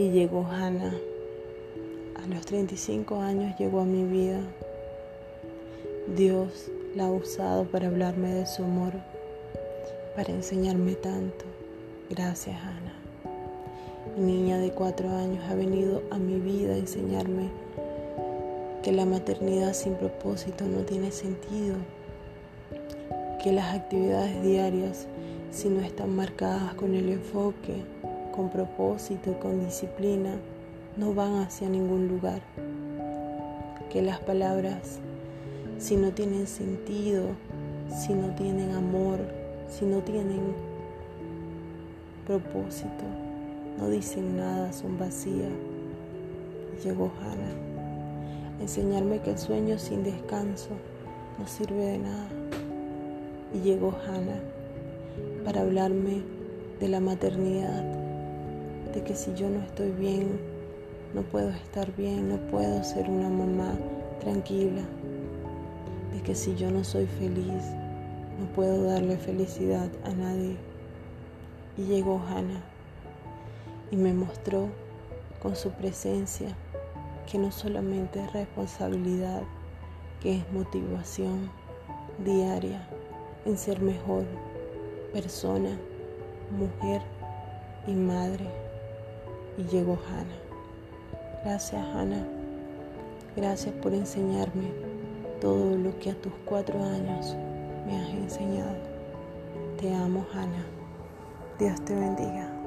Y llegó Hannah. A los 35 años llegó a mi vida. Dios la ha usado para hablarme de su amor, para enseñarme tanto. Gracias, Ana. Niña de cuatro años ha venido a mi vida a enseñarme que la maternidad sin propósito no tiene sentido, que las actividades diarias, si no están marcadas con el enfoque, con propósito y con disciplina, no van hacia ningún lugar, que las palabras, si no tienen sentido, si no tienen amor, si no tienen propósito, no dicen nada, son vacías. Llegó Hannah enseñarme que el sueño sin descanso no sirve de nada. Y llegó Hannah para hablarme de la maternidad, de que si yo no estoy bien, no puedo estar bien, no puedo ser una mamá tranquila, de que si yo no soy feliz, no puedo darle felicidad a nadie. Y llegó Hannah y me mostró con su presencia que no solamente es responsabilidad, que es motivación diaria en ser mejor persona, mujer y madre. Y llegó Hannah. Gracias Hannah. Gracias por enseñarme todo lo que a tus cuatro años me has enseñado. Te amo Hannah. Dios te bendiga.